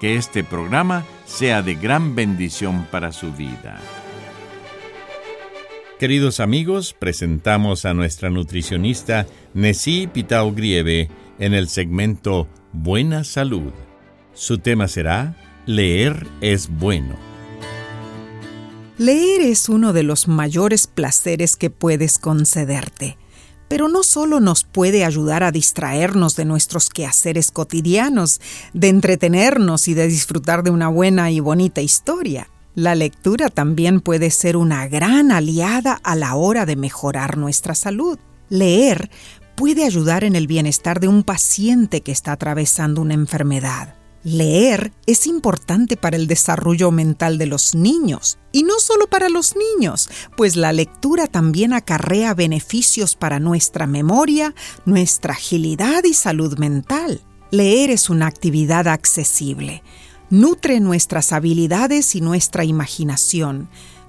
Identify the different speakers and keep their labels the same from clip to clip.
Speaker 1: que este programa sea de gran bendición para su vida. Queridos amigos, presentamos a nuestra nutricionista Nessie Pitao Grieve en el segmento Buena Salud. Su tema será Leer es bueno.
Speaker 2: Leer es uno de los mayores placeres que puedes concederte pero no solo nos puede ayudar a distraernos de nuestros quehaceres cotidianos, de entretenernos y de disfrutar de una buena y bonita historia. La lectura también puede ser una gran aliada a la hora de mejorar nuestra salud. Leer puede ayudar en el bienestar de un paciente que está atravesando una enfermedad. Leer es importante para el desarrollo mental de los niños, y no solo para los niños, pues la lectura también acarrea beneficios para nuestra memoria, nuestra agilidad y salud mental. Leer es una actividad accesible, nutre nuestras habilidades y nuestra imaginación.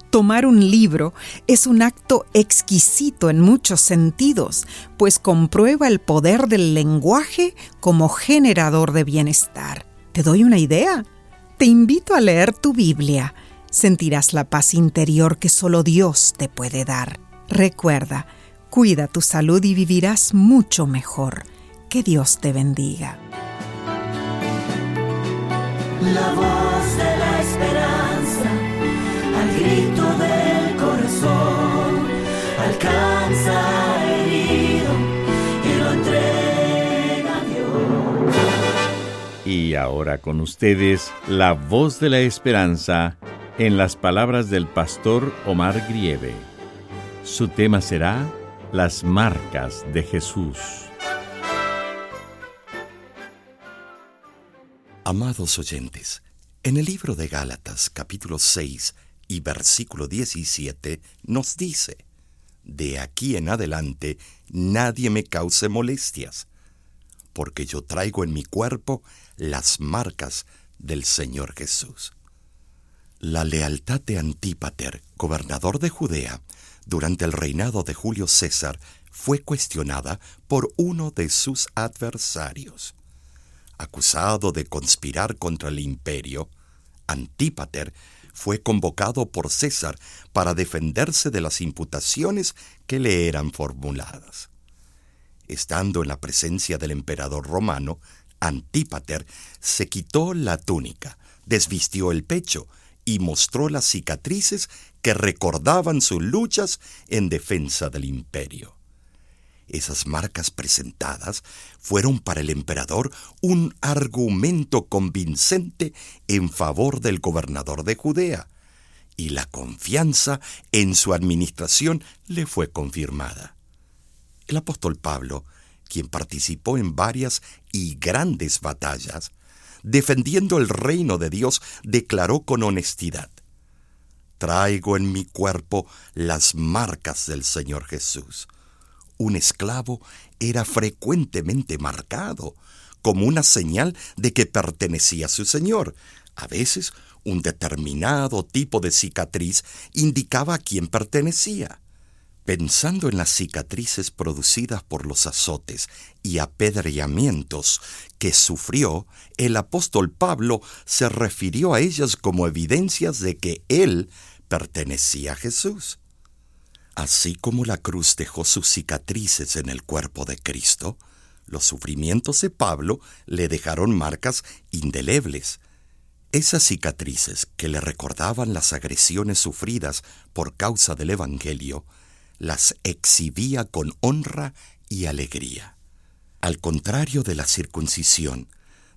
Speaker 2: Tomar un libro es un acto exquisito en muchos sentidos, pues comprueba el poder del lenguaje como generador de bienestar. ¿Te doy una idea? Te invito a leer tu Biblia. Sentirás la paz interior que solo Dios te puede dar. Recuerda, cuida tu salud y vivirás mucho mejor. Que Dios te bendiga.
Speaker 3: La voz de la esperanza, al grito del corazón, alcanza
Speaker 1: ahora con ustedes, la voz de la esperanza en las palabras del pastor Omar Grieve. Su tema será Las marcas de Jesús.
Speaker 4: Amados oyentes, en el libro de Gálatas capítulo 6 y versículo 17 nos dice, De aquí en adelante nadie me cause molestias, porque yo traigo en mi cuerpo las marcas del Señor Jesús. La lealtad de Antípater, gobernador de Judea, durante el reinado de Julio César, fue cuestionada por uno de sus adversarios. Acusado de conspirar contra el imperio, Antípater fue convocado por César para defenderse de las imputaciones que le eran formuladas. Estando en la presencia del emperador romano, Antípater se quitó la túnica, desvistió el pecho y mostró las cicatrices que recordaban sus luchas en defensa del imperio. Esas marcas presentadas fueron para el emperador un argumento convincente en favor del gobernador de Judea, y la confianza en su administración le fue confirmada. El apóstol Pablo quien participó en varias y grandes batallas, defendiendo el reino de Dios, declaró con honestidad, Traigo en mi cuerpo las marcas del Señor Jesús. Un esclavo era frecuentemente marcado como una señal de que pertenecía a su Señor. A veces un determinado tipo de cicatriz indicaba a quién pertenecía. Pensando en las cicatrices producidas por los azotes y apedreamientos que sufrió, el apóstol Pablo se refirió a ellas como evidencias de que él pertenecía a Jesús. Así como la cruz dejó sus cicatrices en el cuerpo de Cristo, Los sufrimientos de Pablo le dejaron marcas indelebles. Esas cicatrices que le recordaban las agresiones sufridas por causa del Evangelio, las exhibía con honra y alegría. Al contrario de la circuncisión,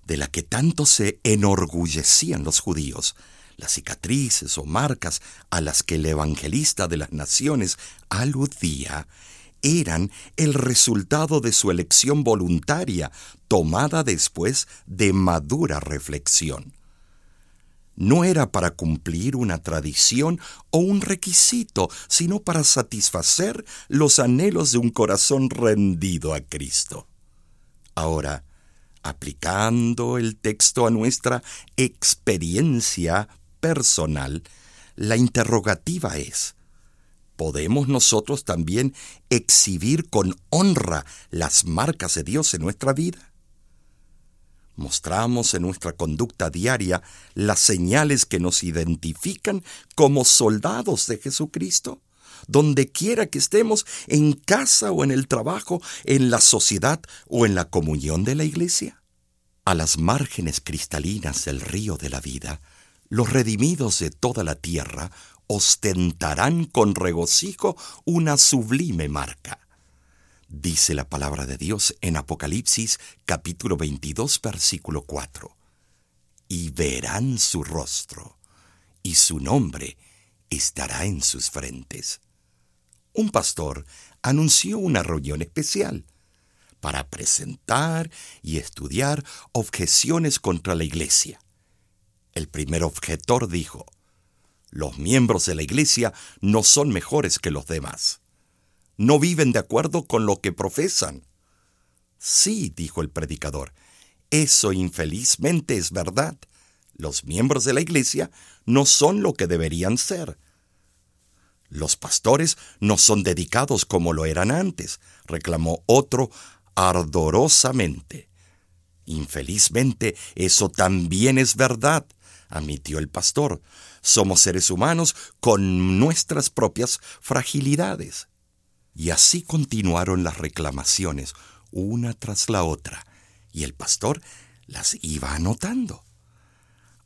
Speaker 4: de la que tanto se enorgullecían los judíos, las cicatrices o marcas a las que el evangelista de las naciones aludía eran el resultado de su elección voluntaria, tomada después de madura reflexión. No era para cumplir una tradición o un requisito, sino para satisfacer los anhelos de un corazón rendido a Cristo. Ahora, aplicando el texto a nuestra experiencia personal, la interrogativa es, ¿podemos nosotros también exhibir con honra las marcas de Dios en nuestra vida? ¿Mostramos en nuestra conducta diaria las señales que nos identifican como soldados de Jesucristo? Donde quiera que estemos, en casa o en el trabajo, en la sociedad o en la comunión de la iglesia. A las márgenes cristalinas del río de la vida, los redimidos de toda la tierra ostentarán con regocijo una sublime marca. Dice la palabra de Dios en Apocalipsis capítulo 22 versículo 4. Y verán su rostro, y su nombre estará en sus frentes. Un pastor anunció una reunión especial para presentar y estudiar objeciones contra la iglesia. El primer objetor dijo, los miembros de la Iglesia no son mejores que los demás. No viven de acuerdo con lo que profesan. Sí, dijo el predicador, eso infelizmente es verdad. Los miembros de la Iglesia no son lo que deberían ser. Los pastores no son dedicados como lo eran antes, reclamó otro ardorosamente. Infelizmente, eso también es verdad admitió el pastor. Somos seres humanos con nuestras propias fragilidades. Y así continuaron las reclamaciones, una tras la otra, y el pastor las iba anotando.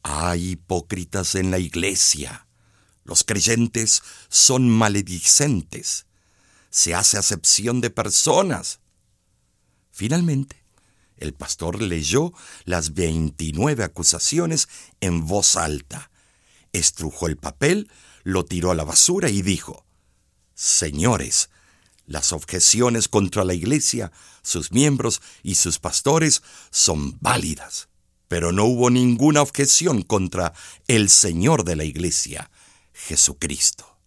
Speaker 4: Hay hipócritas en la iglesia. Los creyentes son maledicentes. Se hace acepción de personas. Finalmente, el pastor leyó las 29 acusaciones en voz alta, estrujó el papel, lo tiró a la basura y dijo, Señores, las objeciones contra la Iglesia, sus miembros y sus pastores son válidas, pero no hubo ninguna objeción contra el Señor de la Iglesia, Jesucristo.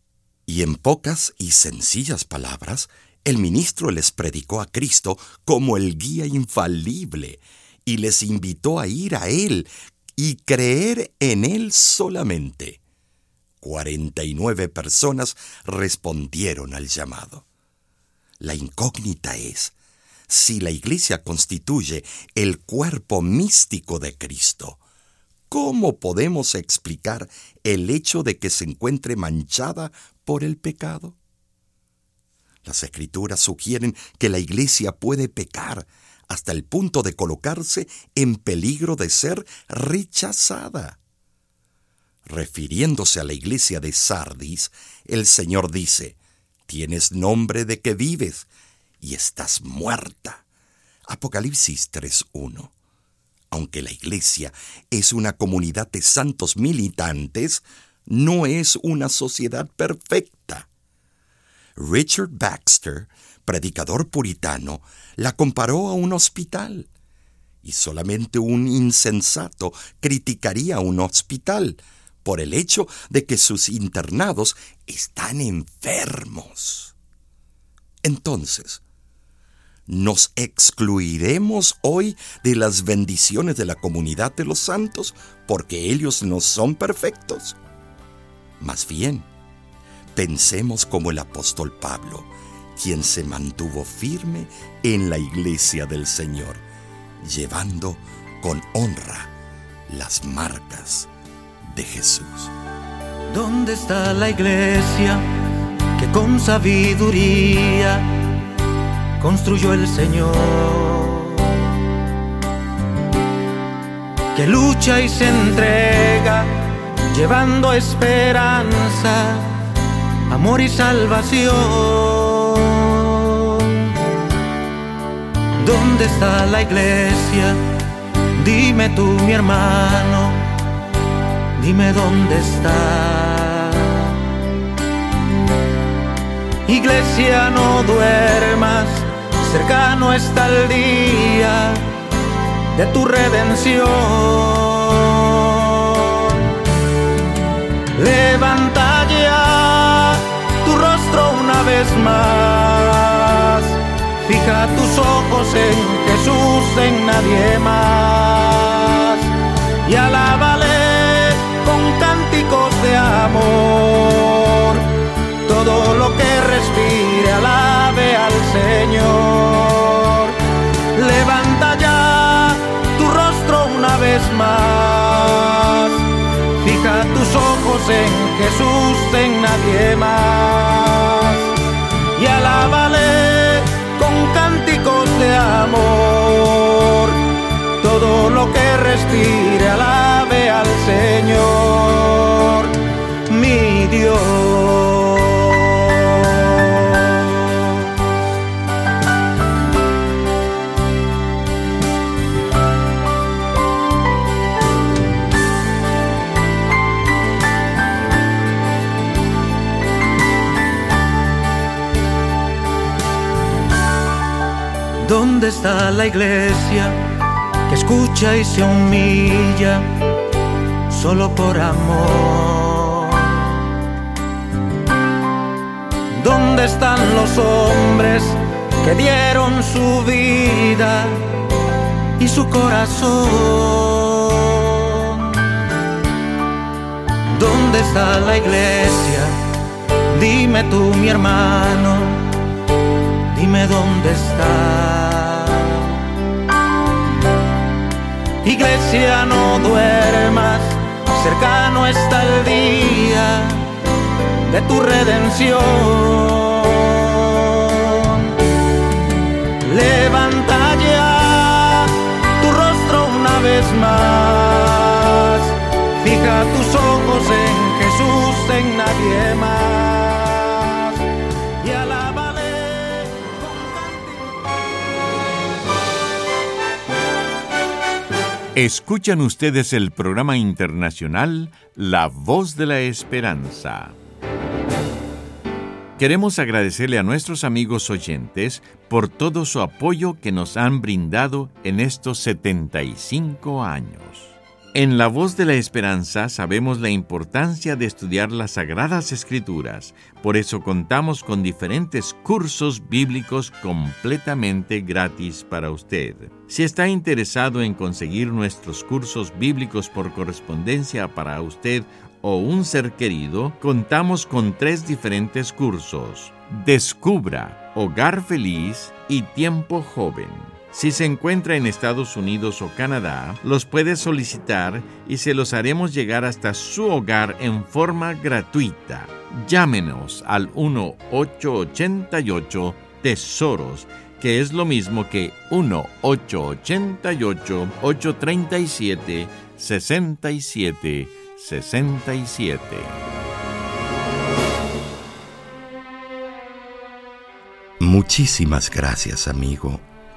Speaker 4: Y en pocas y sencillas palabras, el ministro les predicó a Cristo como el guía infalible y les invitó a ir a Él y creer en Él solamente. Cuarenta y nueve personas respondieron al llamado. La incógnita es si la Iglesia constituye el cuerpo místico de Cristo. ¿Cómo podemos explicar el hecho de que se encuentre manchada por el pecado? Las escrituras sugieren que la iglesia puede pecar hasta el punto de colocarse en peligro de ser rechazada. Refiriéndose a la iglesia de Sardis, el Señor dice, tienes nombre de que vives y estás muerta. Apocalipsis 3.1. Aunque la iglesia es una comunidad de santos militantes, no es una sociedad perfecta. Richard Baxter, predicador puritano, la comparó a un hospital. Y solamente un insensato criticaría un hospital por el hecho de que sus internados están enfermos. Entonces, ¿nos excluiremos hoy de las bendiciones de la comunidad de los santos porque ellos no son perfectos? Más bien, Pensemos como el apóstol Pablo, quien se mantuvo firme en la iglesia del Señor, llevando con honra las marcas de Jesús.
Speaker 5: ¿Dónde está la iglesia que con sabiduría construyó el Señor? Que lucha y se entrega llevando esperanza, amor y salvación. ¿Dónde está la iglesia? Dime tú, mi hermano dime dónde está. Iglesia, no duermas, cercano está el día de tu redención. Levanta ya tu rostro una vez más. Fija tus ojos en Jesús, en nadie más. Y con cánticos de amor. Todo lo que respire, alabe al Señor. Levanta ya tu rostro una vez más. Fija tus ojos en Jesús, en nadie más. ¿Dónde está la iglesia que escucha y se humilla solo por amor? ¿Dónde están los hombres que dieron su vida y su corazón? ¿Dónde está la iglesia? Dime tú, mi hermano, dime dónde está. Iglesia, no duermas, cercano está el día de tu redención. Levanta ya tu rostro una vez más, fija tus ojos en Jesús, en nadie más.
Speaker 1: Escuchan ustedes el programa internacional La Voz de la Esperanza. Queremos agradecerle a nuestros amigos oyentes por todo su apoyo que nos han brindado en estos 75 años. En La Voz de la Esperanza sabemos la importancia de estudiar las Sagradas Escrituras, por eso contamos con diferentes cursos bíblicos completamente gratis para usted. Si está interesado en conseguir nuestros cursos bíblicos por correspondencia para usted o un ser querido, contamos con tres diferentes cursos. Descubra, Hogar Feliz y Tiempo Joven. Si se encuentra en Estados Unidos o Canadá, los puede solicitar y se los haremos llegar hasta su hogar en forma gratuita. Llámenos al 1-888 Tesoros, que es lo mismo que 1-888-837-6767.
Speaker 4: Muchísimas gracias, amigo,